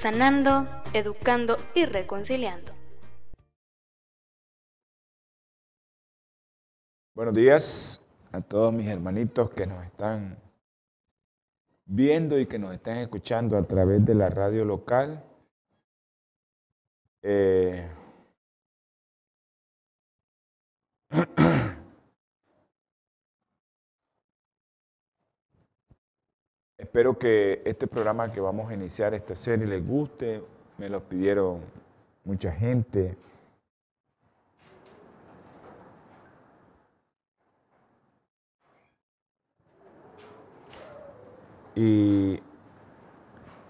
sanando, educando y reconciliando. Buenos días a todos mis hermanitos que nos están viendo y que nos están escuchando a través de la radio local. Eh, Espero que este programa que vamos a iniciar, esta serie, les guste. Me lo pidieron mucha gente. Y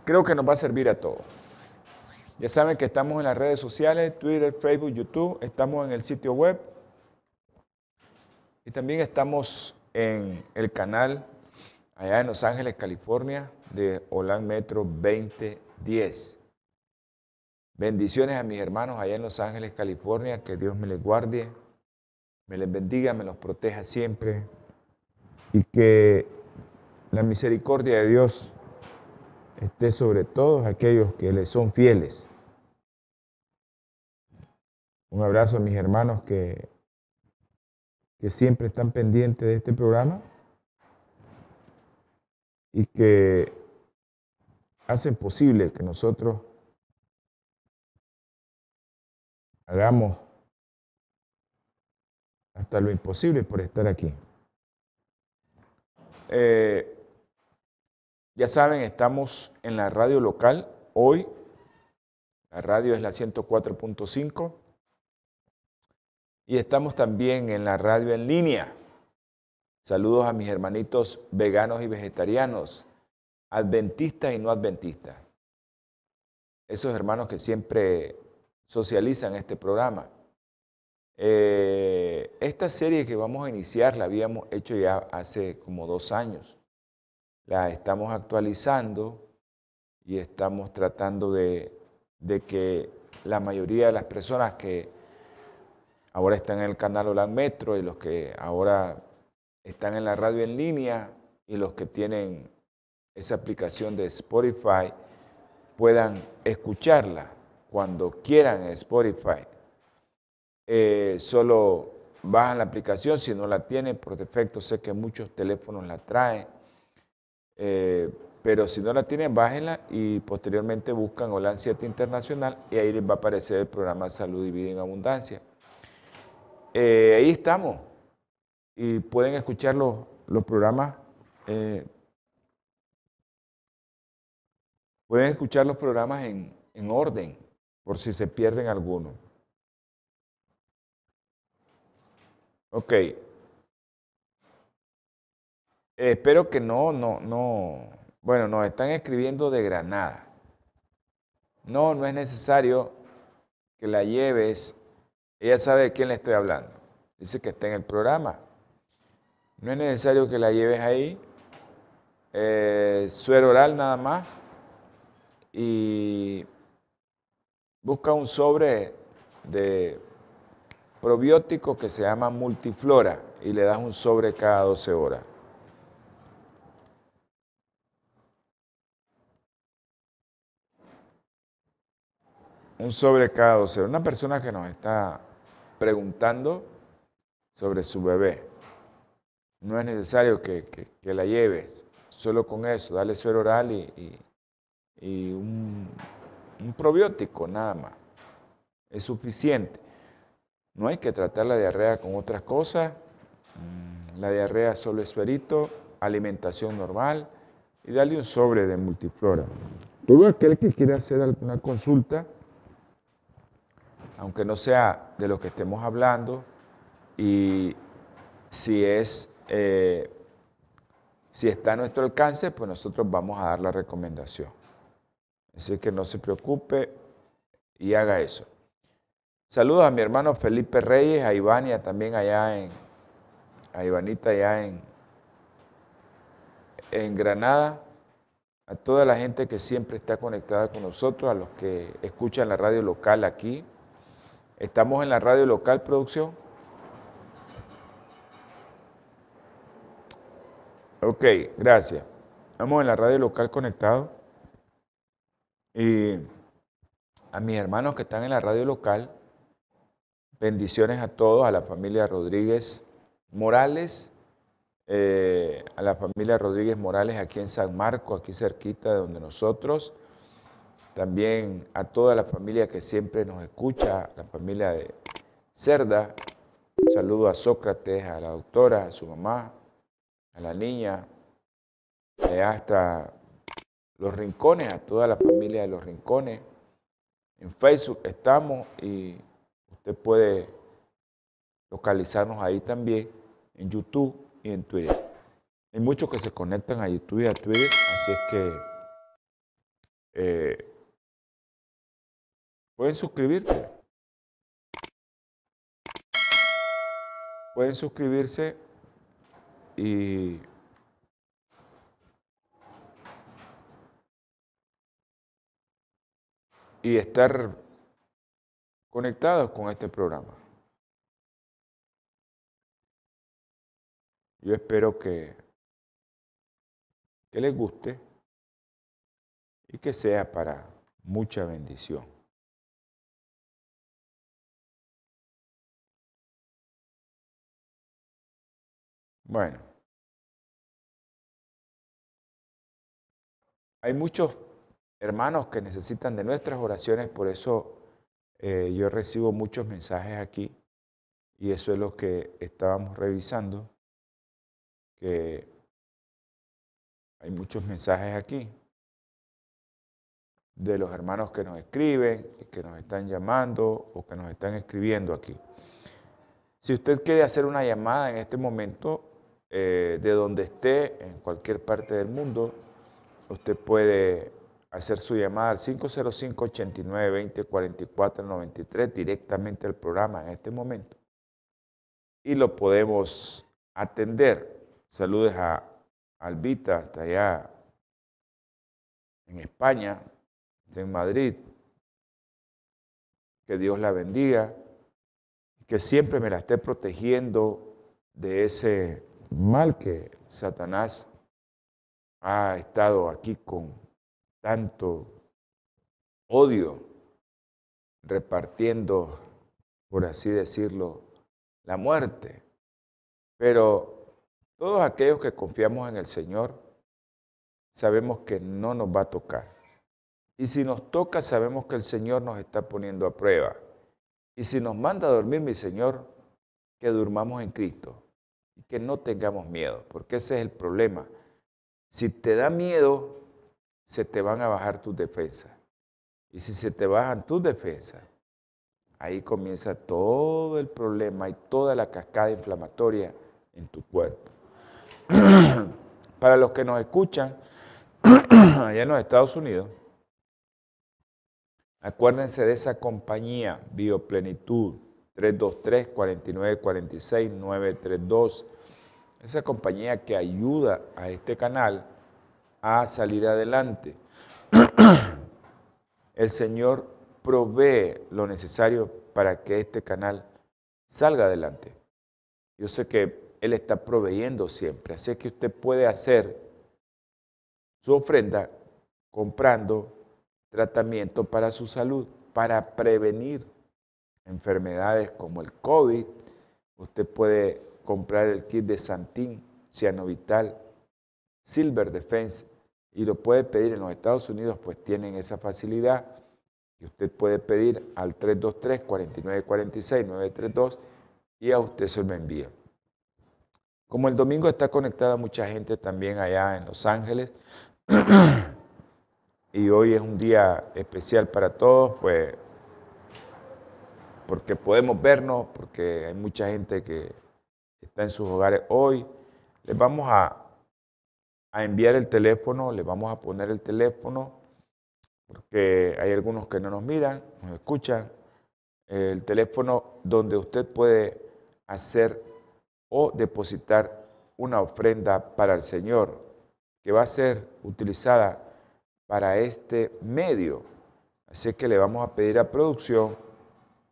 creo que nos va a servir a todos. Ya saben que estamos en las redes sociales, Twitter, Facebook, YouTube, estamos en el sitio web y también estamos en el canal allá en Los Ángeles, California, de Holand Metro 2010. Bendiciones a mis hermanos allá en Los Ángeles, California, que Dios me les guarde, me les bendiga, me los proteja siempre y que la misericordia de Dios esté sobre todos aquellos que les son fieles. Un abrazo a mis hermanos que, que siempre están pendientes de este programa y que hacen posible que nosotros hagamos hasta lo imposible por estar aquí. Eh, ya saben, estamos en la radio local hoy. La radio es la 104.5. Y estamos también en la radio en línea Saludos a mis hermanitos veganos y vegetarianos, adventistas y no adventistas. Esos hermanos que siempre socializan este programa. Eh, esta serie que vamos a iniciar la habíamos hecho ya hace como dos años. La estamos actualizando y estamos tratando de, de que la mayoría de las personas que ahora están en el canal Olan Metro y los que ahora están en la radio en línea y los que tienen esa aplicación de Spotify puedan escucharla cuando quieran en Spotify. Eh, solo bajan la aplicación, si no la tienen por defecto, sé que muchos teléfonos la traen, eh, pero si no la tienen, bájenla y posteriormente buscan Holan 7 Internacional y ahí les va a aparecer el programa Salud y Vida en Abundancia. Eh, ahí estamos y pueden escuchar los, programas. Eh, pueden escuchar los programas en, orden, por si se pierden alguno. Ok. espero que no, no, no. Bueno, nos están escribiendo de Granada. No, no es necesario que la lleves. Ella sabe de quién le estoy hablando. Dice que está en el programa. No es necesario que la lleves ahí. Eh, suero oral nada más. Y busca un sobre de probiótico que se llama multiflora y le das un sobre cada 12 horas. Un sobre cada 12 horas. Una persona que nos está preguntando sobre su bebé. No es necesario que, la lleves, solo con eso, dale suero oral y, un, probiótico nada más. Es suficiente. No hay que tratar la diarrea con otras cosas. Mm, la diarrea solo es suerito, alimentación normal y dale un sobre de multiflora. Todo aquel que quiera hacer alguna consulta, aunque no sea de lo que estemos hablando, y si es eh, si está a nuestro alcance, pues nosotros vamos a dar la recomendación. Así que no se preocupe y haga eso. Saludos a mi hermano Felipe Reyes, a Ivania también allá en, a Ivanita allá en, en Granada, a toda la gente que siempre está conectada con nosotros, a los que escuchan la radio local aquí. Estamos en la radio local, producción. Ok, gracias. Estamos en la radio local conectado. Y a mis hermanos que están en la radio local, bendiciones a todos, a la familia Rodríguez Morales, eh, a la familia Rodríguez Morales aquí en San Marco, aquí cerquita de donde nosotros, también a toda la familia que siempre nos escucha, la familia de Cerda, un saludo a Sócrates, a la doctora, a su mamá, a la niña, hasta los rincones, a toda la familia de los rincones. En Facebook estamos y usted puede localizarnos ahí también, en YouTube y en Twitter. Hay muchos que se conectan a YouTube y a Twitter, así es que eh, pueden suscribirse. Pueden suscribirse y y estar conectados con este programa. Yo espero que, que les guste y que sea para mucha bendición. Bueno, hay muchos hermanos que necesitan de nuestras oraciones, por eso eh, yo recibo muchos mensajes aquí y eso es lo que estábamos revisando, que hay muchos mensajes aquí de los hermanos que nos escriben, que nos están llamando o que nos están escribiendo aquí. Si usted quiere hacer una llamada en este momento, eh, de donde esté, en cualquier parte del mundo, usted puede hacer su llamada al 505-8920-4493 directamente al programa en este momento. Y lo podemos atender. Saludes a Albita, hasta allá en España, en Madrid. Que Dios la bendiga. Que siempre me la esté protegiendo de ese mal que Satanás ha estado aquí con tanto odio, repartiendo, por así decirlo, la muerte. Pero todos aquellos que confiamos en el Señor, sabemos que no nos va a tocar. Y si nos toca, sabemos que el Señor nos está poniendo a prueba. Y si nos manda a dormir, mi Señor, que durmamos en Cristo y que no tengamos miedo, porque ese es el problema. Si te da miedo, se te van a bajar tus defensas. Y si se te bajan tus defensas, ahí comienza todo el problema y toda la cascada inflamatoria en tu cuerpo. Para los que nos escuchan allá en los Estados Unidos, acuérdense de esa compañía Bioplenitud 323-4946-932, esa compañía que ayuda a este canal a salir adelante. El Señor provee lo necesario para que este canal salga adelante. Yo sé que Él está proveyendo siempre, así que usted puede hacer su ofrenda comprando tratamiento para su salud, para prevenir enfermedades como el COVID. Usted puede comprar el kit de Santín, Cianovital, Silver Defense y lo puede pedir en los Estados Unidos, pues tienen esa facilidad que usted puede pedir al 323-4946-932 y a usted se lo envía. Como el domingo está conectada mucha gente también allá en Los Ángeles y hoy es un día especial para todos, pues porque podemos vernos, porque hay mucha gente que está en sus hogares hoy, les vamos a a enviar el teléfono, le vamos a poner el teléfono porque hay algunos que no nos miran, nos escuchan. El teléfono donde usted puede hacer o depositar una ofrenda para el Señor que va a ser utilizada para este medio. Así que le vamos a pedir a producción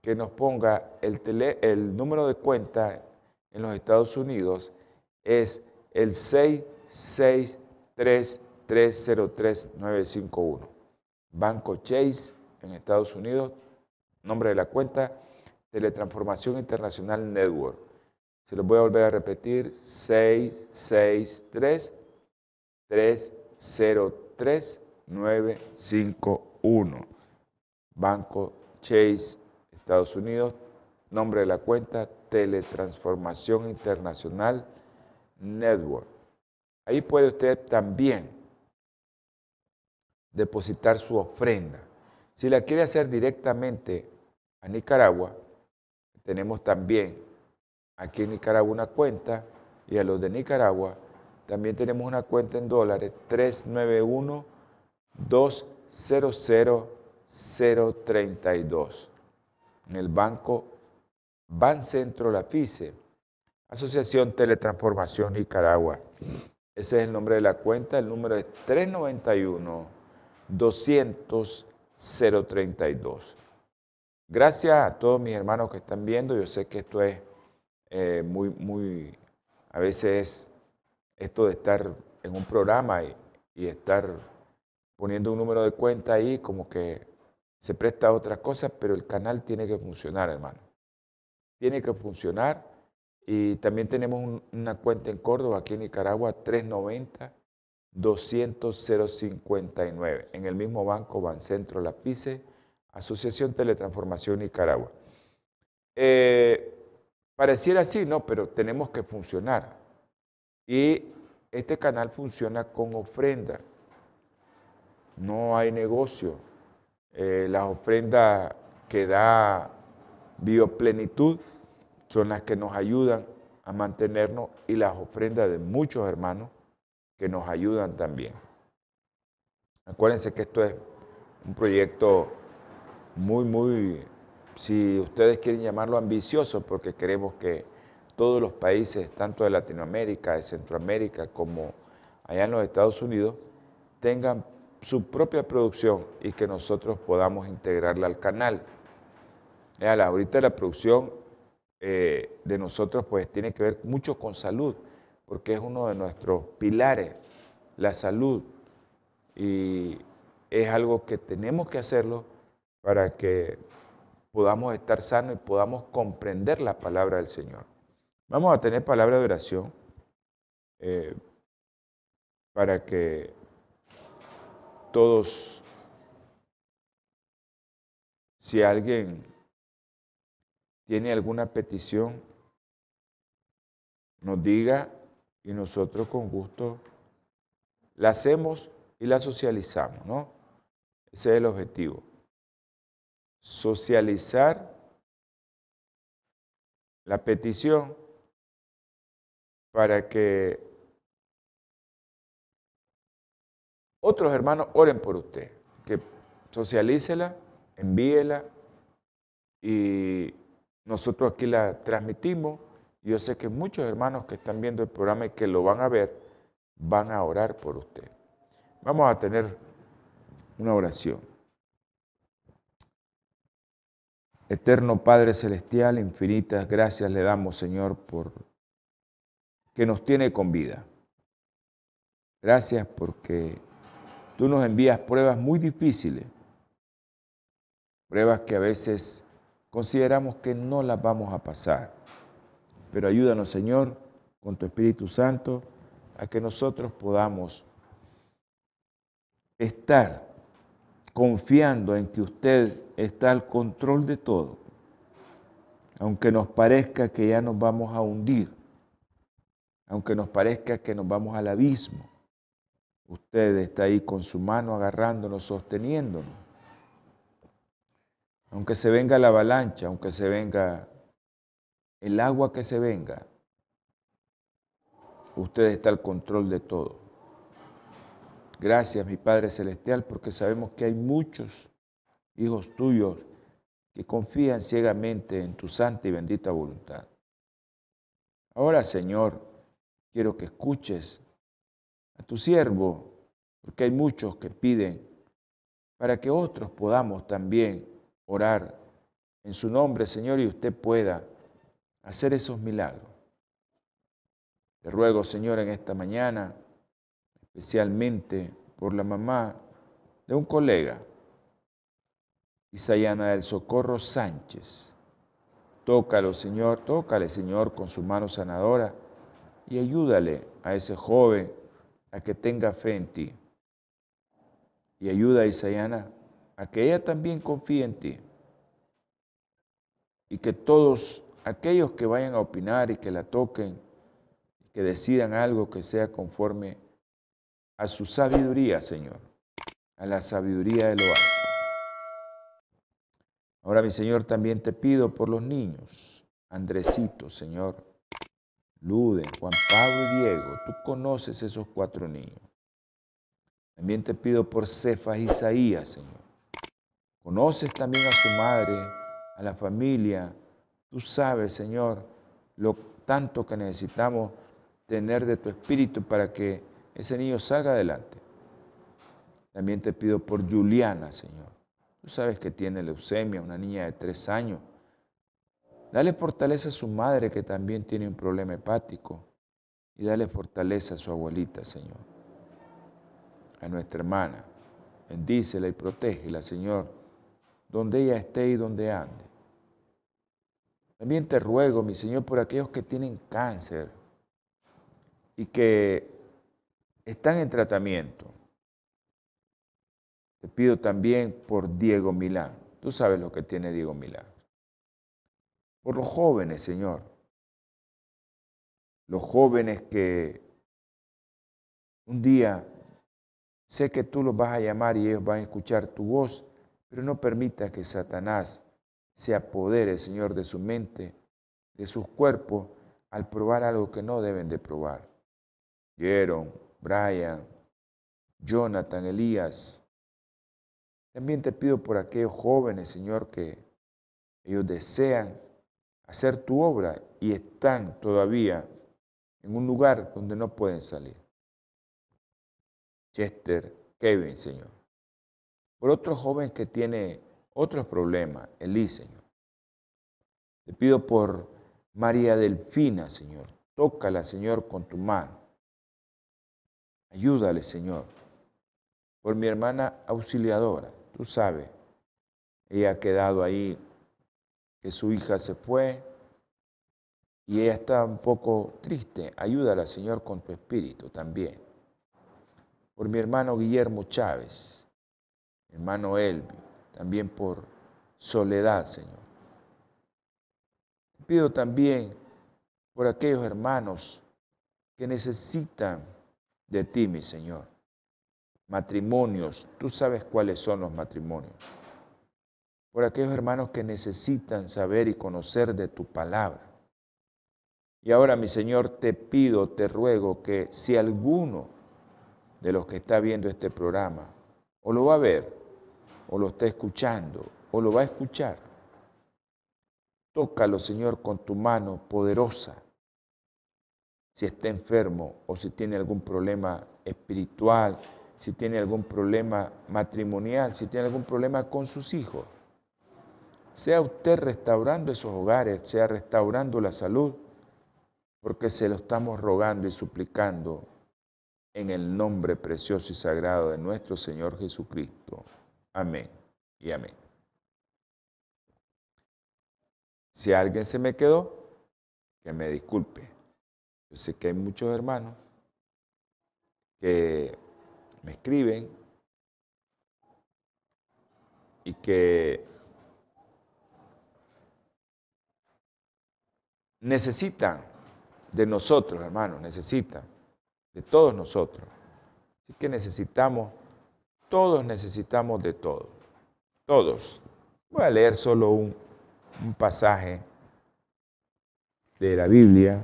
que nos ponga el, el número de cuenta en los Estados Unidos es el 663303951. Banco Chase en Estados Unidos, nombre de la cuenta, Teletransformación Internacional Network. Se lo voy a volver a repetir, 663-303-951. Banco Chase, Estados Unidos, nombre de la cuenta, Teletransformación Internacional Network. Ahí puede usted también depositar su ofrenda. Si la quiere hacer directamente a Nicaragua, tenemos también aquí en Nicaragua una cuenta y a los de Nicaragua también tenemos una cuenta en dólares 391 200 032 en el banco Bancentro Lapice, Asociación Teletransformación Nicaragua. Ese es el nombre de la cuenta, el número es 391 200 032. Gracias a todos mis hermanos que están viendo, yo sé que esto es eh, muy, muy, a veces esto de estar en un programa y, y estar poniendo un número de cuenta ahí, como que se presta a otras cosas, pero el canal tiene que funcionar, hermano. Tiene que funcionar. Y también tenemos una cuenta en Córdoba, aquí en Nicaragua, 390 200 059 en el mismo banco Bancentro Lapice, Asociación Teletransformación Nicaragua. Eh, Pareciera así, no, pero tenemos que funcionar. Y este canal funciona con ofrenda. No hay negocio. Eh, las ofrendas que da Bioplenitud son las que nos ayudan a mantenernos y las ofrendas de muchos hermanos que nos ayudan también. Acuérdense que esto es un proyecto muy, muy si ustedes quieren llamarlo ambicioso, porque queremos que todos los países, tanto de Latinoamérica, de Centroamérica, como allá en los Estados Unidos, tengan su propia producción y que nosotros podamos integrarla al canal. Ahorita la producción eh, de nosotros pues tiene que ver mucho con salud, porque es uno de nuestros pilares, la salud, y es algo que tenemos que hacerlo para que podamos estar sanos y podamos comprender la palabra del Señor. Vamos a tener palabra de oración eh, para que todos, si alguien tiene alguna petición, nos diga y nosotros con gusto la hacemos y la socializamos, ¿no? Ese es el objetivo socializar la petición para que otros hermanos oren por usted, que socialícela, envíela y nosotros aquí la transmitimos. Yo sé que muchos hermanos que están viendo el programa y que lo van a ver, van a orar por usted. Vamos a tener una oración. Eterno Padre Celestial, infinitas gracias le damos, Señor, por que nos tiene con vida. Gracias porque tú nos envías pruebas muy difíciles, pruebas que a veces consideramos que no las vamos a pasar. Pero ayúdanos, Señor, con tu Espíritu Santo, a que nosotros podamos estar confiando en que usted está al control de todo, aunque nos parezca que ya nos vamos a hundir, aunque nos parezca que nos vamos al abismo, usted está ahí con su mano agarrándonos, sosteniéndonos. Aunque se venga la avalancha, aunque se venga el agua que se venga, usted está al control de todo. Gracias, mi Padre Celestial, porque sabemos que hay muchos hijos tuyos que confían ciegamente en tu santa y bendita voluntad. Ahora, Señor, quiero que escuches a tu siervo, porque hay muchos que piden para que otros podamos también orar en su nombre, Señor, y usted pueda hacer esos milagros. Te ruego, Señor, en esta mañana, especialmente por la mamá de un colega, Isayana del Socorro Sánchez. Tócalo, Señor, tócale, Señor, con su mano sanadora y ayúdale a ese joven a que tenga fe en ti. Y ayuda a Isayana a que ella también confíe en ti. Y que todos aquellos que vayan a opinar y que la toquen, que decidan algo que sea conforme a su sabiduría, Señor, a la sabiduría de lo alto. Ahora, mi Señor, también te pido por los niños, Andresito, Señor, Luden, Juan Pablo y Diego, tú conoces esos cuatro niños. También te pido por Cefas Isaías, Señor. Conoces también a su madre, a la familia. Tú sabes, Señor, lo tanto que necesitamos tener de tu espíritu para que ese niño salga adelante. También te pido por Juliana, Señor. Tú sabes que tiene leucemia, una niña de tres años. Dale fortaleza a su madre que también tiene un problema hepático. Y dale fortaleza a su abuelita, Señor. A nuestra hermana. Bendícela y protégela, Señor, donde ella esté y donde ande. También te ruego, mi Señor, por aquellos que tienen cáncer y que están en tratamiento. Te pido también por Diego Milán. Tú sabes lo que tiene Diego Milán. Por los jóvenes, Señor. Los jóvenes que un día sé que tú los vas a llamar y ellos van a escuchar tu voz, pero no permita que Satanás se apodere, Señor, de su mente, de sus cuerpos, al probar algo que no deben de probar. Vieron, Brian, Jonathan, Elías. También te pido por aquellos jóvenes, Señor, que ellos desean hacer tu obra y están todavía en un lugar donde no pueden salir. Chester, Kevin, Señor. Por otro joven que tiene otros problemas, Elí, Señor. Te pido por María Delfina, Señor. Tócala, Señor, con tu mano. Ayúdale, Señor. Por mi hermana auxiliadora, tú sabes, ella ha quedado ahí, que su hija se fue y ella está un poco triste. Ayúdala, Señor, con tu espíritu también. Por mi hermano Guillermo Chávez, hermano Elvio, también por soledad, Señor. Te pido también por aquellos hermanos que necesitan de ti, mi Señor. Matrimonios, tú sabes cuáles son los matrimonios. Por aquellos hermanos que necesitan saber y conocer de tu palabra. Y ahora, mi Señor, te pido, te ruego que si alguno de los que está viendo este programa, o lo va a ver, o lo está escuchando, o lo va a escuchar, tócalo, Señor, con tu mano poderosa si está enfermo o si tiene algún problema espiritual, si tiene algún problema matrimonial, si tiene algún problema con sus hijos. Sea usted restaurando esos hogares, sea restaurando la salud, porque se lo estamos rogando y suplicando en el nombre precioso y sagrado de nuestro Señor Jesucristo. Amén y amén. Si alguien se me quedó, que me disculpe. Yo sé que hay muchos hermanos que me escriben y que necesitan de nosotros, hermanos, necesitan de todos nosotros. Así que necesitamos, todos necesitamos de todo, todos. Voy a leer solo un, pasaje de la Biblia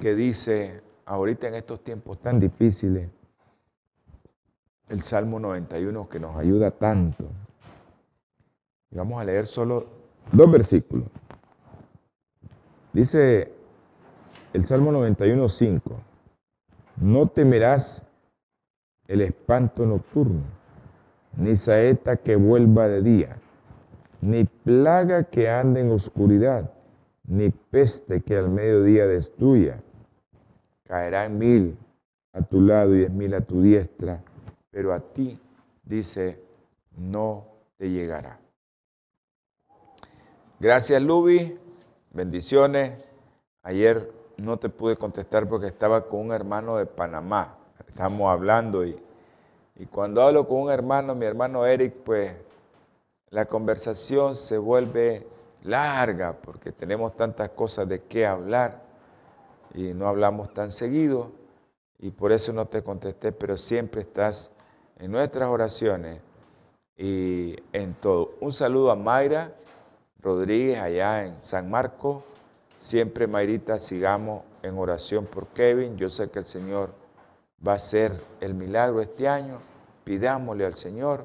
que dice ahorita en estos tiempos tan difíciles, el Salmo 91 que nos ayuda tanto. Y vamos a leer solo dos versículos. Dice el Salmo 91, 5. No temerás el espanto nocturno, ni saeta que vuelva de día, ni plaga que ande en oscuridad, ni peste que al mediodía destruya. Caerán mil a tu lado y diez mil a tu diestra, pero a ti, dice, no te llegará. Gracias, Lubi. Bendiciones. Ayer no te pude contestar porque estaba con un hermano de Panamá. Estamos hablando y, y cuando hablo con un hermano, mi hermano Eric, pues la conversación se vuelve larga porque tenemos tantas cosas de qué hablar y no hablamos tan seguido y por eso no te contesté, pero siempre estás en nuestras oraciones y en todo. Un saludo a Mayra Rodríguez allá en San Marcos. Siempre, Mayrita, sigamos en oración por Kevin. Yo sé que el Señor va a hacer el milagro este año. Pidámosle al Señor,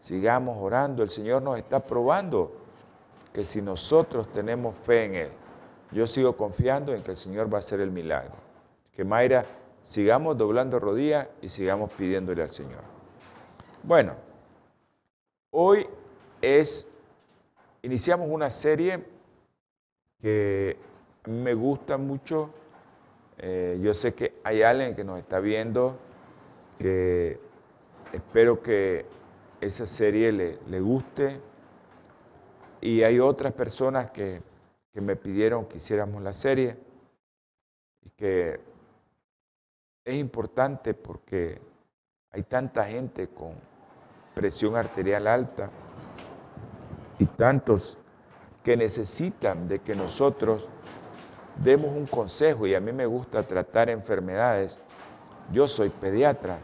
sigamos orando. El Señor nos está probando que si nosotros tenemos fe en Él, yo sigo confiando en que el Señor va a hacer el milagro. Que Mayra sigamos doblando rodillas y sigamos pidiéndole al Señor. Bueno, hoy es, iniciamos una serie que me gusta mucho. Eh, yo sé que hay alguien que nos está viendo que espero que esa serie le, le guste. Y hay otras personas que, que me pidieron que hiciéramos la serie y que es importante porque hay tanta gente con presión arterial alta y tantos que necesitan de que nosotros demos un consejo y a mí me gusta tratar enfermedades. Yo soy pediatra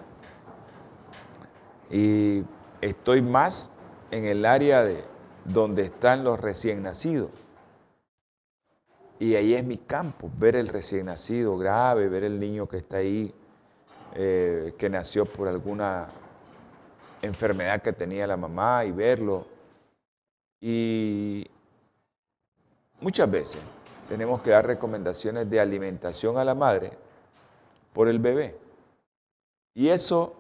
y estoy más en el área de donde están los recién nacidos. Y ahí es mi campo, ver el recién nacido grave, ver el niño que está ahí, eh, que nació por alguna enfermedad que tenía la mamá y verlo. Y muchas veces tenemos que dar recomendaciones de alimentación a la madre por el bebé. Y eso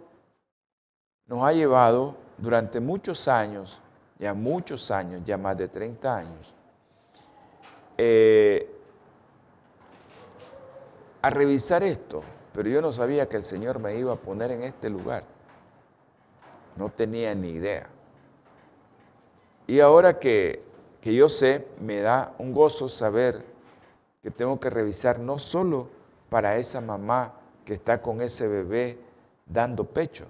nos ha llevado durante muchos años, ya muchos años, ya más de 30 años, eh, a revisar esto, pero yo no sabía que el Señor me iba a poner en este lugar. No tenía ni idea. Y ahora que, que yo sé, me da un gozo saber que tengo que revisar no solo para esa mamá que está con ese bebé dando pecho,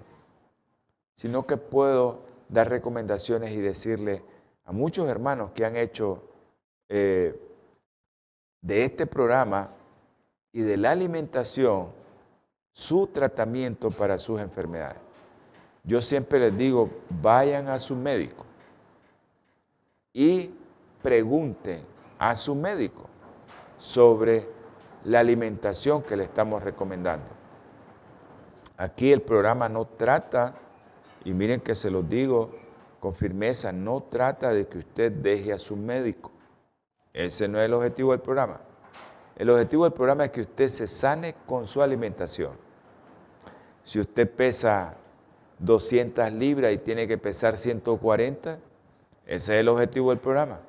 sino que puedo dar recomendaciones y decirle a muchos hermanos que han hecho eh, de este programa y de la alimentación su tratamiento para sus enfermedades. Yo siempre les digo, vayan a su médico y pregunten a su médico sobre la alimentación que le estamos recomendando. Aquí el programa no trata y miren que se los digo con firmeza, no trata de que usted deje a su médico. Ese no es el objetivo del programa. El objetivo del programa es que usted se sane con su alimentación. Si usted pesa 200 libras y tiene que pesar 140, ese es el objetivo del programa.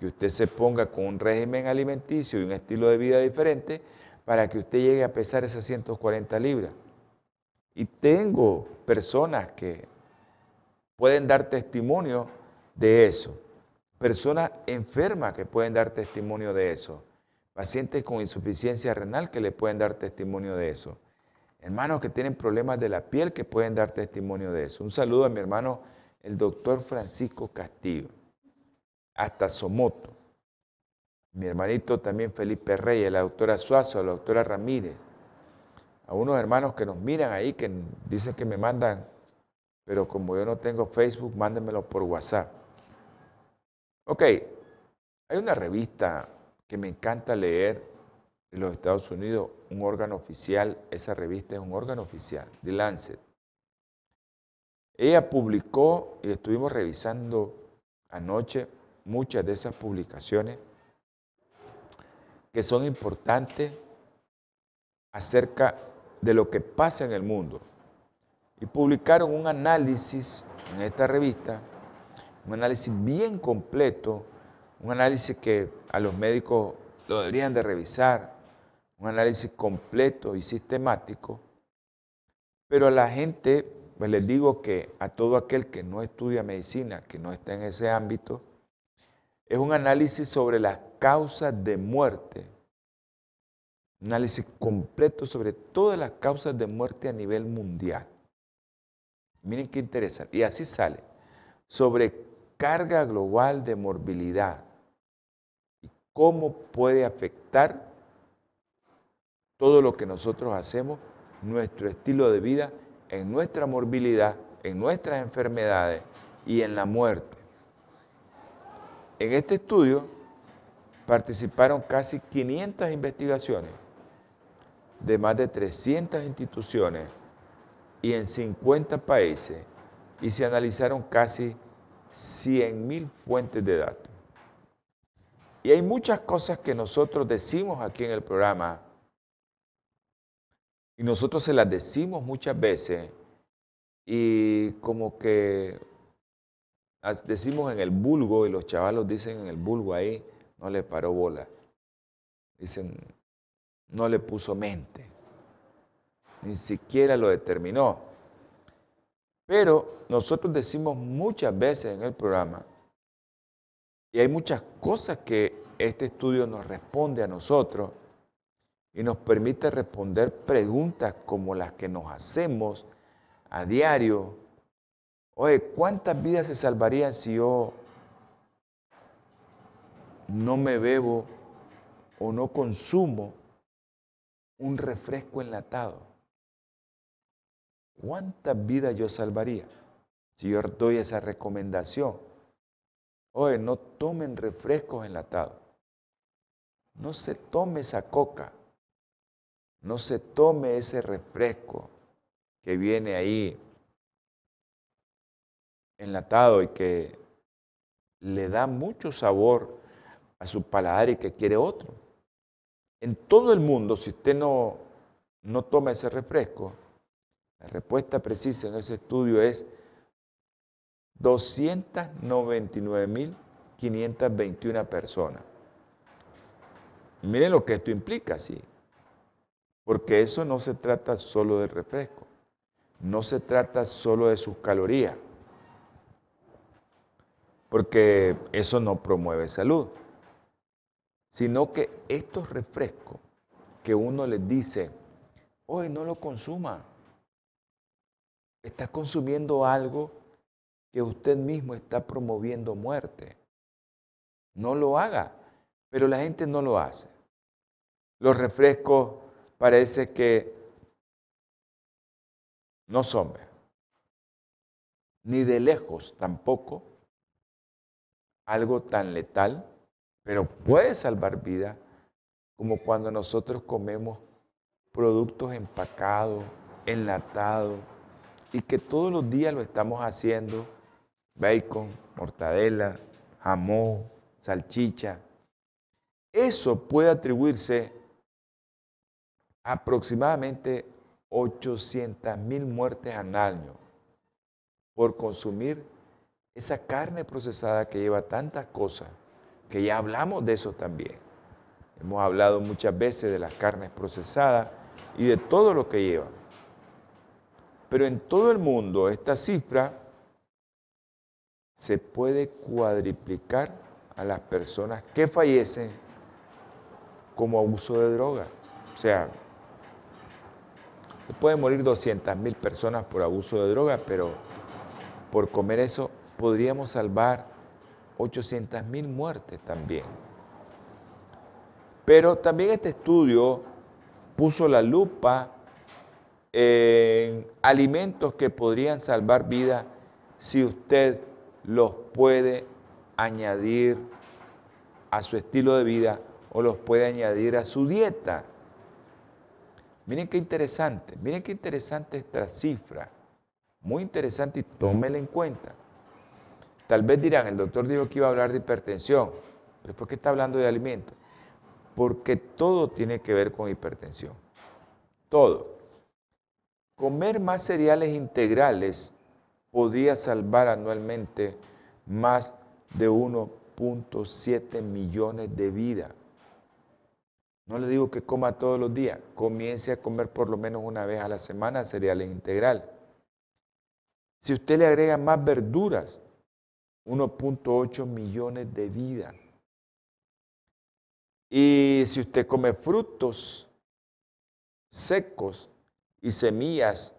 Que usted se ponga con un régimen alimenticio y un estilo de vida diferente para que usted llegue a pesar esas 140 libras. Y tengo personas que pueden dar testimonio de eso. Personas enfermas que pueden dar testimonio de eso. Pacientes con insuficiencia renal que le pueden dar testimonio de eso. Hermanos que tienen problemas de la piel que pueden dar testimonio de eso. Un saludo a mi hermano, el doctor Francisco Castillo, hasta Somoto. Mi hermanito también Felipe Reyes, la doctora Suazo, la doctora Ramírez. A unos hermanos que nos miran ahí, que dicen que me mandan pero como yo no tengo Facebook, mándenmelo por WhatsApp. Ok, hay una revista que me encanta leer de los Estados Unidos, un órgano oficial, esa revista es un órgano oficial, The Lancet. Ella publicó, y estuvimos revisando anoche muchas de esas publicaciones, que son importantes acerca de lo que pasa en el mundo. Y publicaron un análisis en esta revista, un análisis bien completo, un análisis que a los médicos lo deberían de revisar, un análisis completo y sistemático, pero a la gente, pues les digo que a todo aquel que no estudia medicina, que no está en ese ámbito, es un análisis sobre las causas de muerte, un análisis completo sobre todas las causas de muerte a nivel mundial. Miren qué interesante. Y así sale. Sobre carga global de morbilidad y cómo puede afectar todo lo que nosotros hacemos, nuestro estilo de vida, en nuestra morbilidad, en nuestras enfermedades y en la muerte. En este estudio participaron casi 500 investigaciones de más de 300 instituciones y en 50 países y se analizaron casi 100.000 fuentes de datos. Y hay muchas cosas que nosotros decimos aquí en el programa y nosotros se las decimos muchas veces y como que decimos en el vulgo y los chavalos dicen en el vulgo ahí, no le paró bola. Dicen, no le puso mente. Ni siquiera lo determinó. Pero nosotros decimos muchas veces en el programa, y hay muchas cosas que este estudio nos responde a nosotros y nos permite responder preguntas como las que nos hacemos a diario. Oye, ¿cuántas vidas se salvarían si yo no me bebo o no consumo un refresco enlatado? ¿Cuántas vidas yo salvaría si yo doy esa recomendación? Oye, no tomen refrescos enlatados. No se tome esa coca. No se tome ese refresco que viene ahí enlatado y que le da mucho sabor a su paladar y que quiere otro. En todo el mundo, si usted no, no toma ese refresco, la respuesta precisa en ese estudio es 299.521 personas. Miren lo que esto implica, sí. Porque eso no se trata solo del refresco, no se trata solo de sus calorías, porque eso no promueve salud, sino que estos refrescos que uno les dice, hoy no lo consuma, está consumiendo algo que usted mismo está promoviendo muerte. No lo haga, pero la gente no lo hace. Los refrescos parece que no son, ni de lejos tampoco, algo tan letal, pero puede salvar vida, como cuando nosotros comemos productos empacados, enlatados, y que todos los días lo estamos haciendo, bacon, mortadela, jamón, salchicha. Eso puede atribuirse aproximadamente 800 mil muertes al año por consumir esa carne procesada que lleva tantas cosas, que ya hablamos de eso también. Hemos hablado muchas veces de las carnes procesadas y de todo lo que llevan. Pero en todo el mundo esta cifra se puede cuadriplicar a las personas que fallecen como abuso de droga. O sea, se pueden morir 200 mil personas por abuso de droga, pero por comer eso podríamos salvar 800 mil muertes también. Pero también este estudio puso la lupa en alimentos que podrían salvar vida si usted los puede añadir a su estilo de vida o los puede añadir a su dieta. Miren qué interesante, miren qué interesante esta cifra. Muy interesante y tómela en cuenta. Tal vez dirán, el doctor dijo que iba a hablar de hipertensión, pero ¿por qué está hablando de alimentos? Porque todo tiene que ver con hipertensión. Todo. Comer más cereales integrales podría salvar anualmente más de 1.7 millones de vidas. No le digo que coma todos los días, comience a comer por lo menos una vez a la semana cereales integrales. Si usted le agrega más verduras, 1.8 millones de vidas. Y si usted come frutos secos, y semillas,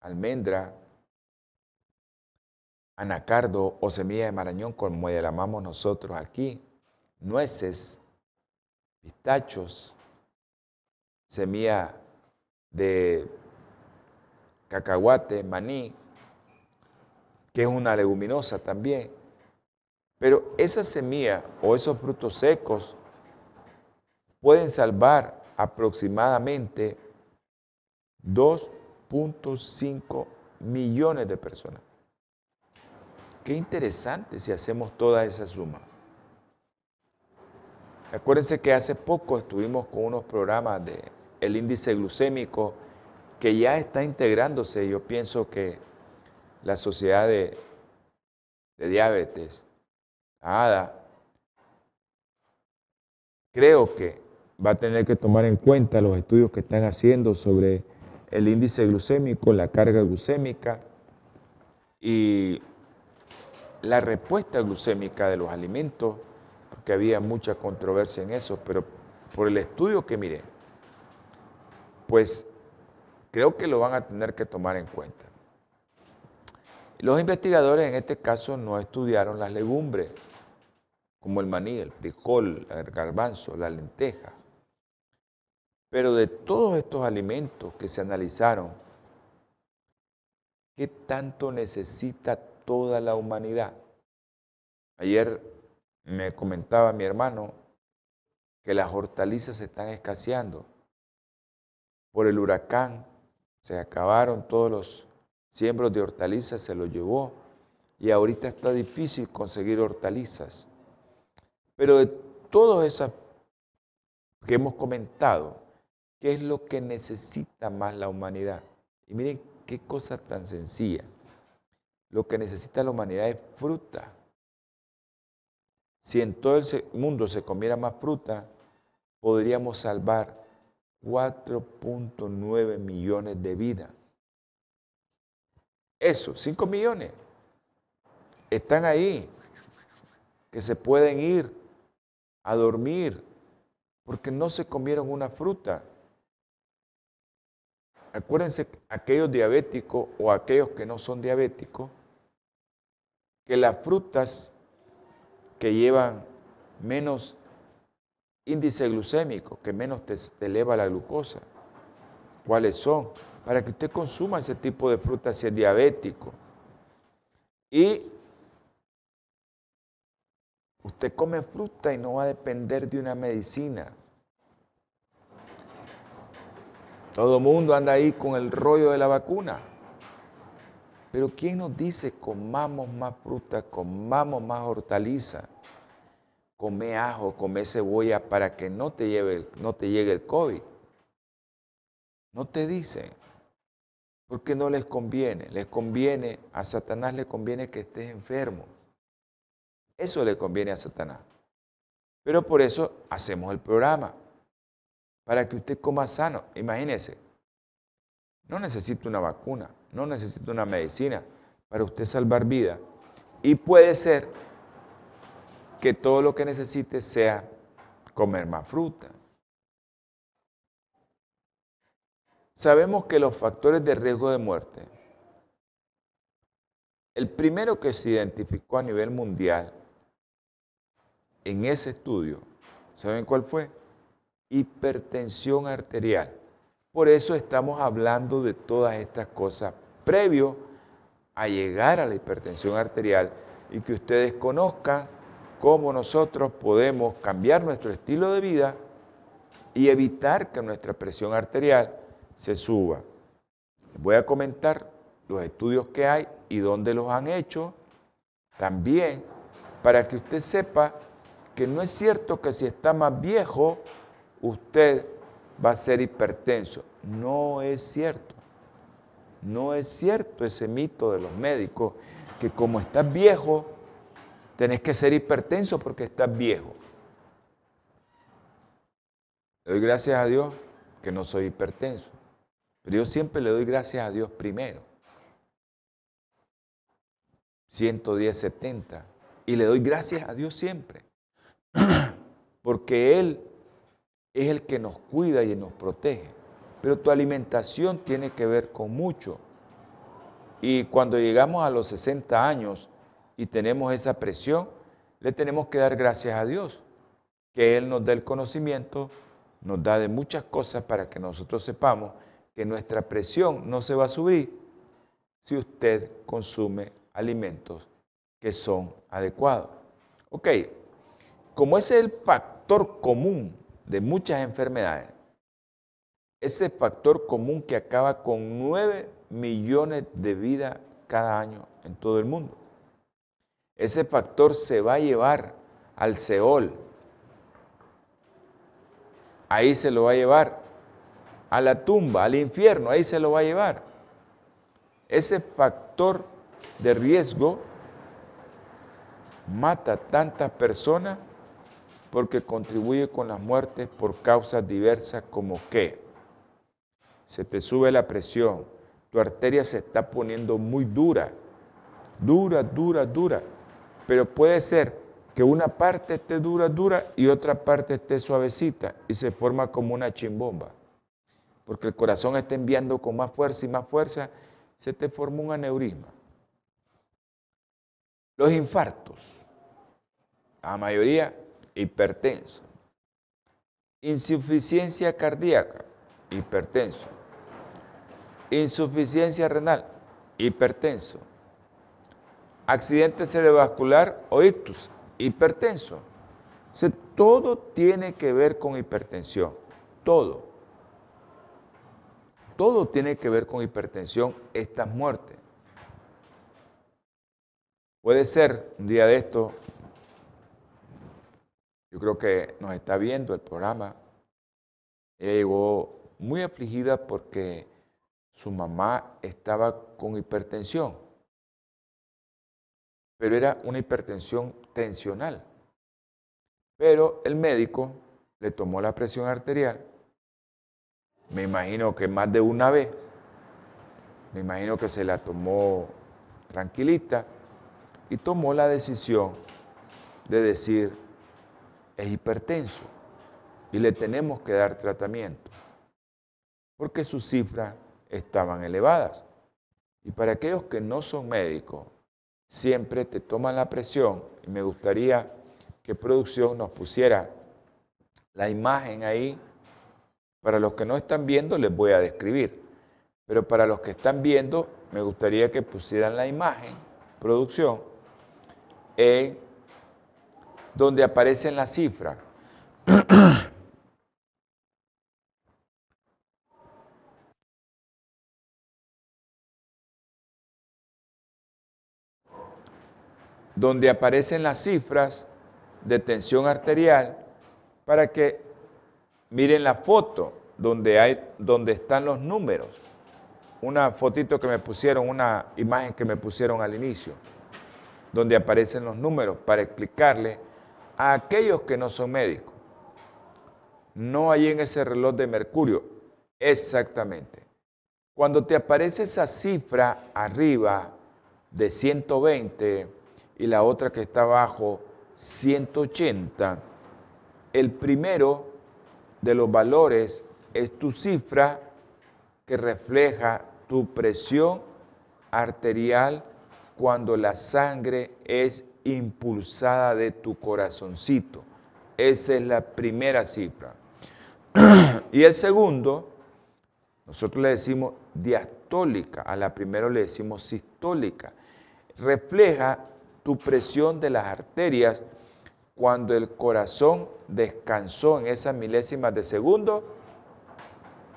almendra, anacardo o semilla de marañón, como le llamamos nosotros aquí, nueces, pistachos, semilla de cacahuate, maní, que es una leguminosa también. Pero esa semilla o esos frutos secos pueden salvar aproximadamente 2.5 millones de personas. Qué interesante si hacemos toda esa suma. Acuérdense que hace poco estuvimos con unos programas de el índice glucémico que ya está integrándose. Yo pienso que la sociedad de, diabetes, ADA, creo que va a tener que tomar en cuenta los estudios que están haciendo sobre el índice glucémico, la carga glucémica y la respuesta glucémica de los alimentos, porque había mucha controversia en eso, pero por el estudio que miré, pues creo que lo van a tener que tomar en cuenta. Los investigadores en este caso no estudiaron las legumbres, como el maní, el frijol, el garbanzo, la lenteja. Pero de todos estos alimentos que se analizaron, ¿qué tanto necesita toda la humanidad? Ayer me comentaba mi hermano que las hortalizas se están escaseando. Por el huracán se acabaron todos los siembros de hortalizas, se los llevó y ahorita está difícil conseguir hortalizas. Pero de todas esas que hemos comentado, ¿Qué es lo que necesita más la humanidad? Y miren qué cosa tan sencilla. Lo que necesita la humanidad es fruta. Si en todo el mundo se comiera más fruta, podríamos salvar 4.9 millones de vidas. Eso, 5 millones, están ahí, que se pueden ir a dormir porque no se comieron una fruta acuérdense, aquellos diabéticos o aquellos que no son diabéticos, que las frutas que llevan menos índice glucémico, que menos te, eleva la glucosa, ¿cuáles son? Para que usted consuma ese tipo de frutas si es diabético. Y usted come fruta y no va a depender de una medicina. Todo mundo anda ahí con el rollo de la vacuna. Pero ¿quién nos dice comamos más fruta, comamos más hortaliza? Come ajo, come cebolla para que no te, lleve, no te llegue el COVID. No te dicen. Porque no les conviene. Les conviene, a Satanás le conviene que estés enfermo. Eso le conviene a Satanás. Pero por eso hacemos el programa para que usted coma sano. Imagínese, no necesita una vacuna, no necesita una medicina para usted salvar vida. Y puede ser que todo lo que necesite sea comer más fruta. Sabemos que los factores de riesgo de muerte, el primero que se identificó a nivel mundial en ese estudio, ¿saben cuál fue? hipertensión arterial. Por eso estamos hablando de todas estas cosas previo a llegar a la hipertensión arterial y que ustedes conozcan cómo nosotros podemos cambiar nuestro estilo de vida y evitar que nuestra presión arterial se suba. Voy a comentar los estudios que hay y dónde los han hecho también para que usted sepa que no es cierto que si está más viejo usted va a ser hipertenso. No es cierto. No es cierto ese mito de los médicos que como estás viejo tenés que ser hipertenso porque estás viejo. Doy gracias a Dios que no soy hipertenso. Pero yo siempre le doy gracias a Dios primero. 110, 70. Y le doy gracias a Dios siempre. Porque Él es el que nos cuida y nos protege. Pero tu alimentación tiene que ver con mucho. Y cuando llegamos a los 60 años y tenemos esa presión, le tenemos que dar gracias a Dios, que Él nos dé el conocimiento, nos da de muchas cosas para que nosotros sepamos que nuestra presión no se va a subir si usted consume alimentos que son adecuados. Ok, como ese es el factor común de muchas enfermedades, ese factor común que acaba con 9 millones de vidas cada año en todo el mundo. Ese factor se va a llevar al Seol. Ahí se lo va a llevar a la tumba, al infierno, ahí se lo va a llevar. Ese factor de riesgo mata tantas personas porque contribuye con las muertes por causas diversas como que se te sube la presión, tu arteria se está poniendo muy dura, dura, dura, dura, pero puede ser que una parte esté dura, dura y otra parte esté suavecita y se forma como una chimbomba porque el corazón está enviando con más fuerza y más fuerza, se te forma un aneurisma. Los infartos, la mayoría hipertenso. Insuficiencia cardíaca, hipertenso. Insuficiencia renal, hipertenso. Accidente cerebrovascular o ictus, hipertenso. todo tiene que ver con hipertensión, todo. Todo tiene que ver con hipertensión, estas muertes. Puede ser un día de esto, yo creo que nos está viendo el programa, ella llegó muy afligida porque su mamá estaba con hipertensión, pero era una hipertensión tensional. Pero el médico le tomó la presión arterial me imagino que más de una vez, me imagino que se la tomó tranquilita y tomó la decisión de decir, es hipertenso y le tenemos que dar tratamiento, porque sus cifras estaban elevadas. Y para aquellos que no son médicos, siempre te toman la presión y me gustaría que producción nos pusiera la imagen ahí para los que no están viendo les voy a describir, pero para los que están viendo me gustaría que pusieran la imagen, producción, donde aparecen las cifras. donde aparecen las cifras de tensión arterial para que Miren la foto donde, hay, donde están los números. Una fotito que me pusieron, una imagen que me pusieron al inicio, donde aparecen los números para explicarle a aquellos que no son médicos. No hay en ese reloj de mercurio. Exactamente. Cuando te aparece esa cifra arriba de 120 y la otra que está abajo 180, el primero de los valores es tu cifra que refleja tu presión arterial cuando la sangre es impulsada de tu corazoncito. Esa es la primera cifra. y el segundo, nosotros le decimos diastólica, a la primera le decimos sistólica. Refleja tu presión de las arterias cuando el corazón descansó en esas milésimas de segundo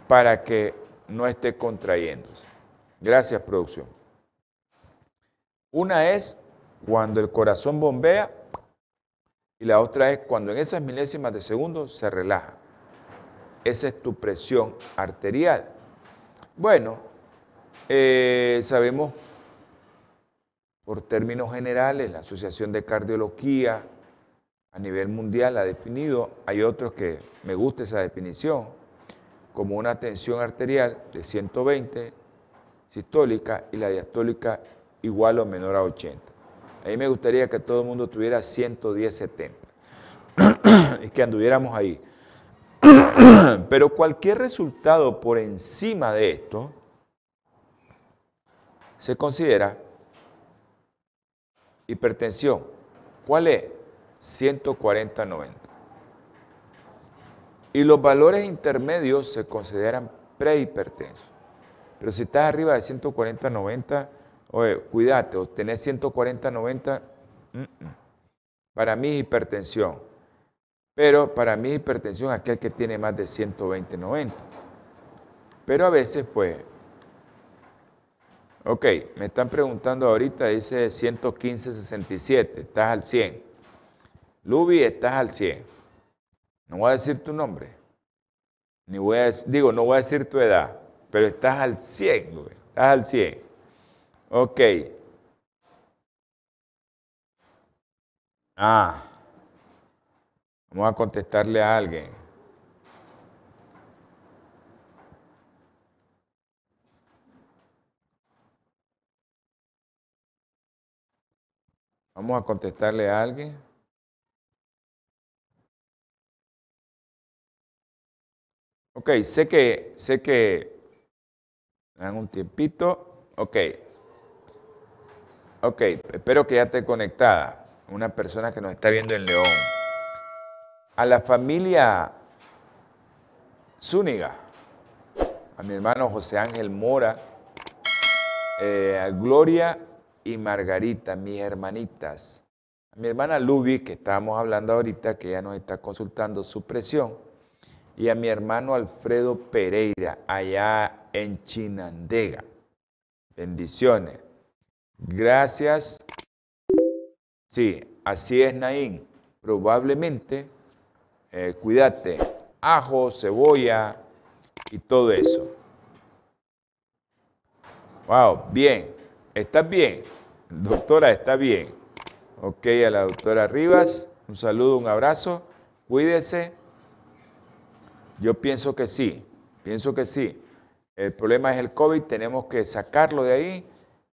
para que no esté contrayéndose. Gracias, producción. Una es cuando el corazón bombea y la otra es cuando en esas milésimas de segundo se relaja. Esa es tu presión arterial. Bueno, eh, sabemos por términos generales, la Asociación de Cardiología a nivel mundial ha definido, hay otros que me gusta esa definición, como una tensión arterial de 120 sistólica y la diastólica igual o menor a 80. A mí me gustaría que todo el mundo tuviera 110-70 y que anduviéramos ahí. Pero cualquier resultado por encima de esto se considera hipertensión. ¿Cuál es? 140-90. Y los valores intermedios se consideran prehipertensos. Pero si estás arriba de 140-90, oye, cuídate, o tenés 140-90, para mí hipertensión. Pero para mí es hipertensión aquel que tiene más de 120-90. Pero a veces, pues, ok, me están preguntando ahorita, dice 115-67, estás al 100. Lubi, estás al 100. No voy a decir tu nombre. Ni voy a, digo, no voy a decir tu edad, pero estás al 100, Lubi, estás al 100. Ok. Ah. Vamos a contestarle a alguien. Vamos a contestarle a alguien. Ok, sé que, sé que, dan un tiempito. Ok. Ok, espero que ya esté conectada. Una persona que nos está viendo en León. A la familia Zúñiga, a mi hermano José Ángel Mora, eh, a Gloria y Margarita, mis hermanitas. A mi hermana Lubi, que estábamos hablando ahorita, que ya nos está consultando su presión y a mi hermano Alfredo Pereira, allá en Chinandega. Bendiciones. Gracias. Sí, así es, Naín. Probablemente, eh, cuídate, ajo, cebolla y todo eso. Wow, bien. ¿Estás bien? Doctora, está bien. Ok, a la doctora Rivas, un saludo, un abrazo. Cuídese. Yo pienso que sí, pienso que sí. El problema es el COVID, tenemos que sacarlo de ahí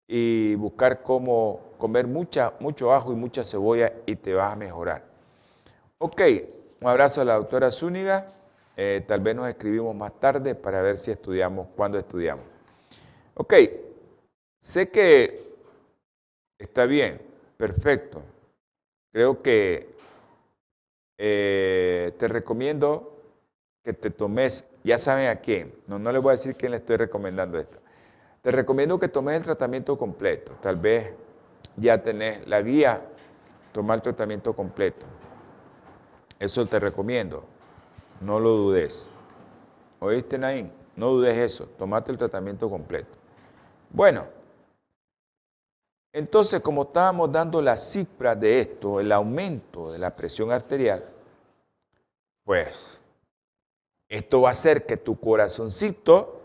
y buscar cómo comer mucha, mucho ajo y mucha cebolla y te vas a mejorar. Ok, un abrazo a la doctora Zúñiga. Eh, tal vez nos escribimos más tarde para ver si estudiamos, cuándo estudiamos. Ok, sé que está bien, perfecto. Creo que eh, te recomiendo que te tomes, ya saben a quién, no, no les voy a decir quién le estoy recomendando esto. Te recomiendo que tomes el tratamiento completo. Tal vez ya tenés la guía, tomar el tratamiento completo. Eso te recomiendo. No lo dudes. ¿Oíste, Naín? No dudes eso. Tomate el tratamiento completo. Bueno, entonces, como estábamos dando la cifra de esto, el aumento de la presión arterial, pues esto va a hacer que tu corazoncito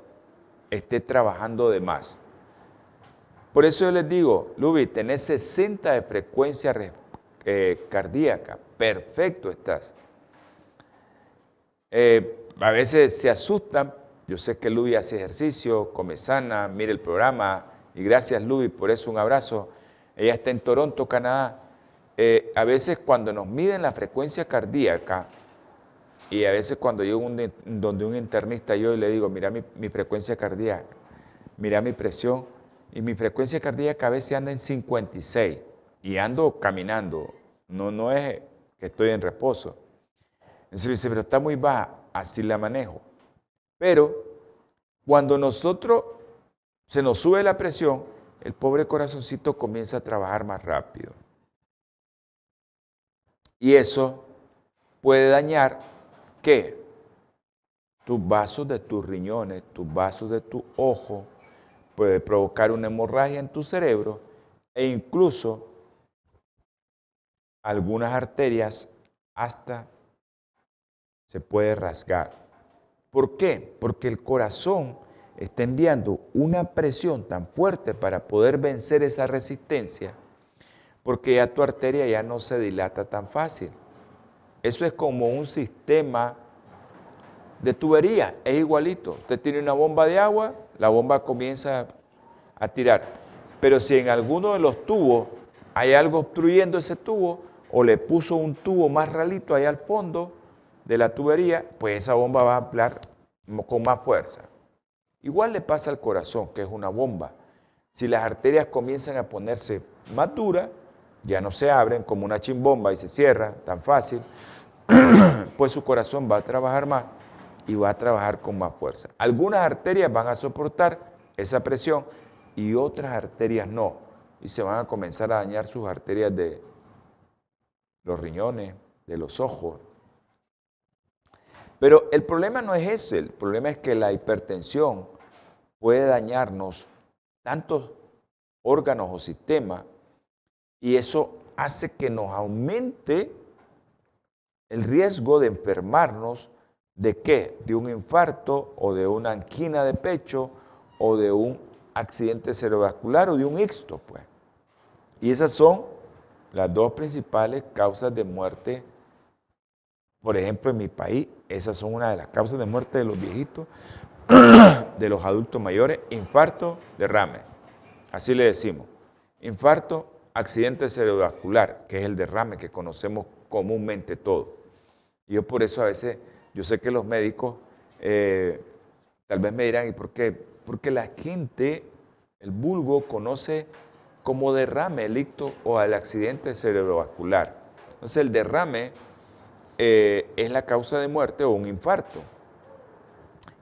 esté trabajando de más. Por eso yo les digo, Lubi, tenés 60 de frecuencia eh, cardíaca. Perfecto estás. Eh, a veces se asustan. Yo sé que Lubi hace ejercicio, come sana, mire el programa. Y gracias, Lubi, por eso un abrazo. Ella está en Toronto, Canadá. Eh, a veces cuando nos miden la frecuencia cardíaca, y a veces cuando llego un, donde un internista yo le digo, mira mi, mi, frecuencia cardíaca, mira mi presión, y mi frecuencia cardíaca a veces anda en 56 y ando caminando, no, no es que estoy en reposo. Entonces dice, pero está muy baja, así la manejo. Pero cuando nosotros se nos sube la presión, el pobre corazoncito comienza a trabajar más rápido. Y eso puede dañar, ¿qué? Tus vasos de tus riñones, tus vasos de tu ojo, puede provocar una hemorragia en tu cerebro e incluso algunas arterias hasta se puede rasgar. ¿Por qué? Porque el corazón está enviando una presión tan fuerte para poder vencer esa resistencia, porque ya tu arteria ya no se dilata tan fácil. Eso es como un sistema de tubería, es igualito. Usted tiene una bomba de agua, la bomba comienza a tirar. Pero si en alguno de los tubos hay algo obstruyendo ese tubo, o le puso un tubo más ralito ahí al fondo de la tubería, pues esa bomba va a ampliar con más fuerza. Igual le pasa al corazón, que es una bomba. Si las arterias comienzan a ponerse más duras, ya no se abren como una chimbomba y se cierra tan fácil, pues su corazón va a trabajar más y va a trabajar con más fuerza. Algunas arterias van a soportar esa presión y otras arterias no. Y se van a comenzar a dañar sus arterias de los riñones, de los ojos. Pero el problema no es ese, el problema es que la hipertensión puede dañarnos tantos órganos o sistemas y eso hace que nos aumente el riesgo de enfermarnos de qué? De un infarto o de una angina de pecho o de un accidente cerebrovascular o de un ixto, pues. Y esas son las dos principales causas de muerte. Por ejemplo, en mi país, esas son una de las causas de muerte de los viejitos, de los adultos mayores, infarto, derrame. Así le decimos. Infarto, accidente cerebrovascular, que es el derrame que conocemos comúnmente todos. Y yo por eso a veces, yo sé que los médicos eh, tal vez me dirán, ¿y por qué? Porque la gente, el vulgo, conoce como derrame el icto o al accidente cerebrovascular. Entonces el derrame eh, es la causa de muerte o un infarto.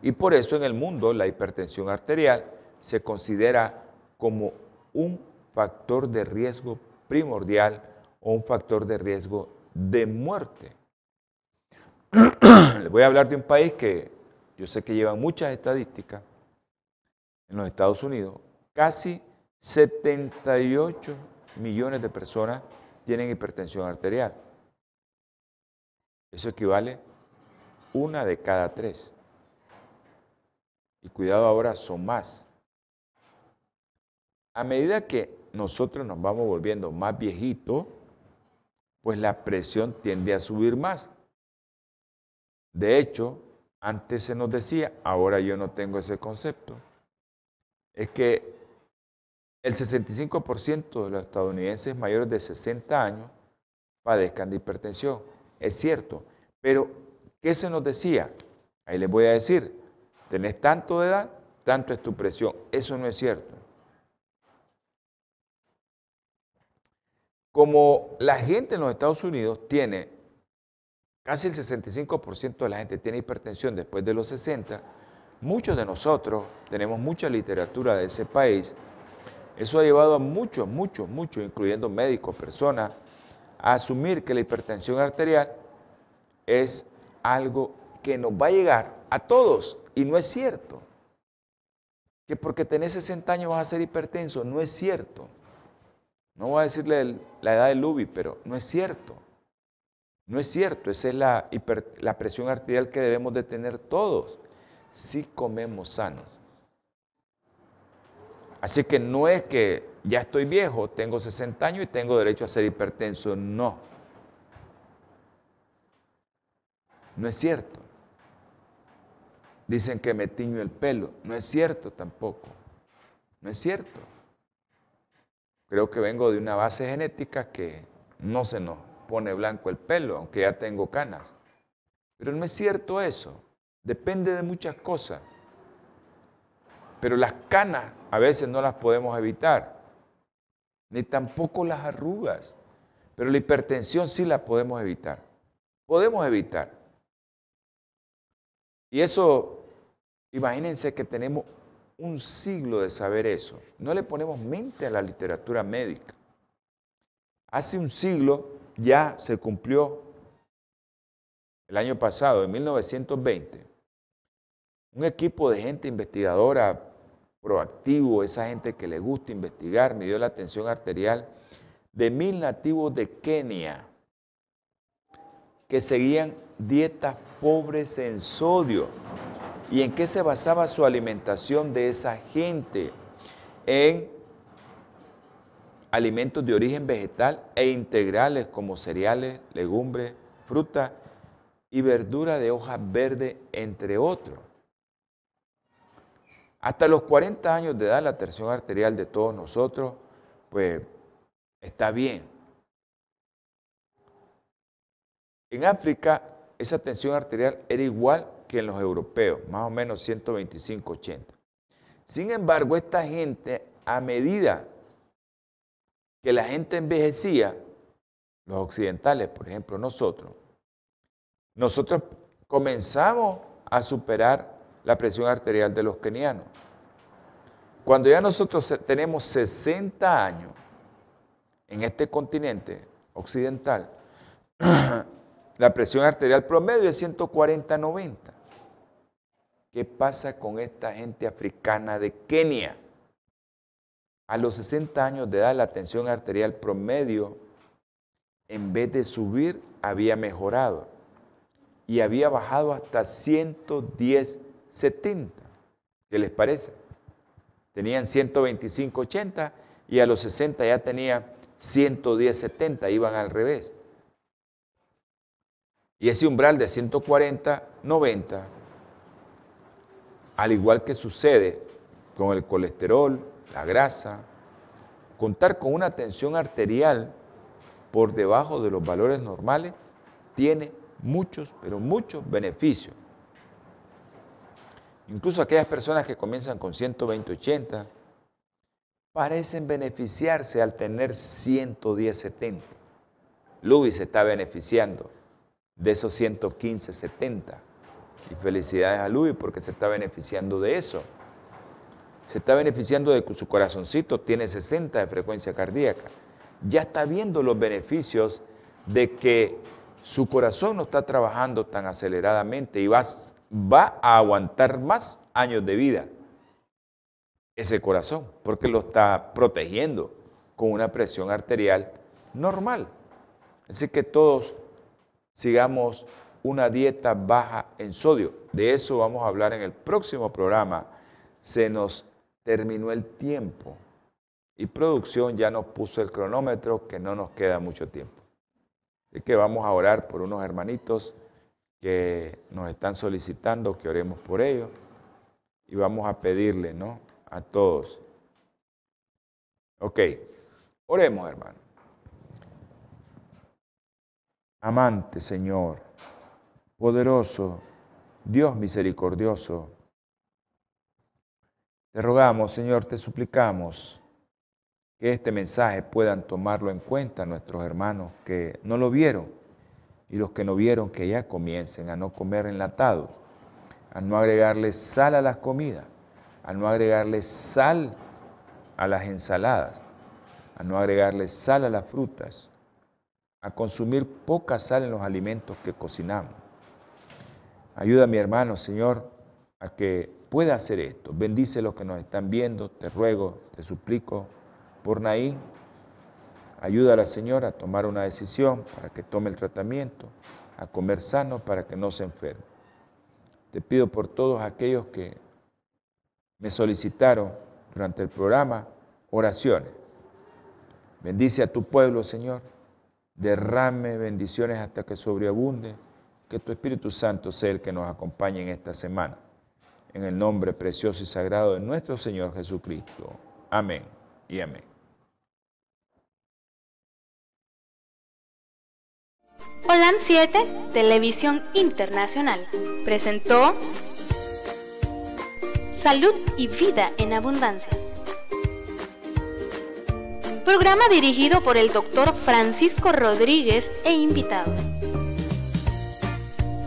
Y por eso en el mundo la hipertensión arterial se considera como un factor de riesgo primordial o un factor de riesgo de muerte. Les voy a hablar de un país que yo sé que lleva muchas estadísticas en los Estados Unidos. Casi 78 millones de personas tienen hipertensión arterial. Eso equivale una de cada tres. Y cuidado ahora, son más. A medida que nosotros nos vamos volviendo más viejitos, pues la presión tiende a subir más. De hecho, antes se nos decía, ahora yo no tengo ese concepto, es que el 65% de los estadounidenses mayores de 60 años padezcan de hipertensión. Es cierto, pero ¿qué se nos decía? Ahí les voy a decir, tenés tanto de edad, tanto es tu presión. Eso no es cierto. Como la gente en los Estados Unidos tiene, casi el 65% de la gente tiene hipertensión después de los 60, muchos de nosotros tenemos mucha literatura de ese país eso ha llevado a muchos, muchos, muchos, incluyendo médicos, personas, a asumir que la hipertensión arterial es algo que nos va a llegar a todos y no es cierto. Que porque tenés 60 años vas a ser hipertenso, no es cierto. No voy a decirle la edad del Lubi, pero no es cierto. No es cierto, esa es la, la presión arterial que debemos de tener todos si comemos sanos. Así que no es que ya estoy viejo, tengo 60 años y tengo derecho a ser hipertenso. No. No es cierto. Dicen que me tiño el pelo. No es cierto tampoco. No es cierto. Creo que vengo de una base genética que no se nos pone blanco el pelo, aunque ya tengo canas. Pero no es cierto eso. Depende de muchas cosas. Pero las canas a veces no las podemos evitar, ni tampoco las arrugas. Pero la hipertensión sí la podemos evitar. Podemos evitar. Y eso, imagínense que tenemos un siglo de saber eso. No le ponemos mente a la literatura médica. Hace un siglo ya se cumplió el año pasado, en 1920, un equipo de gente investigadora proactivo, esa gente que le gusta investigar, midió la tensión arterial de mil nativos de Kenia que seguían dietas pobres en sodio. ¿Y en qué se basaba su alimentación de esa gente? En alimentos de origen vegetal e integrales como cereales, legumbres, fruta y verdura de hoja verde, entre otros. Hasta los 40 años de edad la tensión arterial de todos nosotros, pues está bien. En África esa tensión arterial era igual que en los europeos, más o menos 125-80. Sin embargo, esta gente, a medida que la gente envejecía, los occidentales, por ejemplo, nosotros, nosotros comenzamos a superar la presión arterial de los kenianos. Cuando ya nosotros tenemos 60 años en este continente occidental, la presión arterial promedio es 140-90. ¿Qué pasa con esta gente africana de Kenia? A los 60 años de edad la tensión arterial promedio, en vez de subir, había mejorado y había bajado hasta 110 70. ¿Qué les parece? Tenían 125, 80 y a los 60 ya tenía 110, 70, iban al revés. Y ese umbral de 140, 90, al igual que sucede con el colesterol, la grasa, contar con una tensión arterial por debajo de los valores normales tiene muchos, pero muchos beneficios. Incluso aquellas personas que comienzan con 120, 80, parecen beneficiarse al tener 110, 70. Luis se está beneficiando de esos 115, 70. Y felicidades a Luis porque se está beneficiando de eso. Se está beneficiando de que su corazoncito tiene 60 de frecuencia cardíaca. Ya está viendo los beneficios de que su corazón no está trabajando tan aceleradamente y va va a aguantar más años de vida ese corazón, porque lo está protegiendo con una presión arterial normal. Así que todos sigamos una dieta baja en sodio. De eso vamos a hablar en el próximo programa. Se nos terminó el tiempo y producción ya nos puso el cronómetro que no nos queda mucho tiempo. Así que vamos a orar por unos hermanitos que nos están solicitando que oremos por ellos y vamos a pedirle, ¿no? A todos. Ok, oremos, hermano. Amante Señor, poderoso, Dios misericordioso, te rogamos, Señor, te suplicamos que este mensaje puedan tomarlo en cuenta nuestros hermanos que no lo vieron y los que no vieron que ya comiencen a no comer enlatados, a no agregarle sal a las comidas, a no agregarle sal a las ensaladas, a no agregarle sal a las frutas, a consumir poca sal en los alimentos que cocinamos. Ayuda a mi hermano, Señor, a que pueda hacer esto. Bendice los que nos están viendo, te ruego, te suplico, por Naín, Ayuda a la señora a tomar una decisión para que tome el tratamiento, a comer sano para que no se enferme. Te pido por todos aquellos que me solicitaron durante el programa oraciones. Bendice a tu pueblo, Señor. Derrame bendiciones hasta que sobreabunde. Que tu Espíritu Santo sea el que nos acompañe en esta semana. En el nombre precioso y sagrado de nuestro Señor Jesucristo. Amén y amén. Holan 7, Televisión Internacional, presentó Salud y Vida en Abundancia. Programa dirigido por el doctor Francisco Rodríguez e invitados.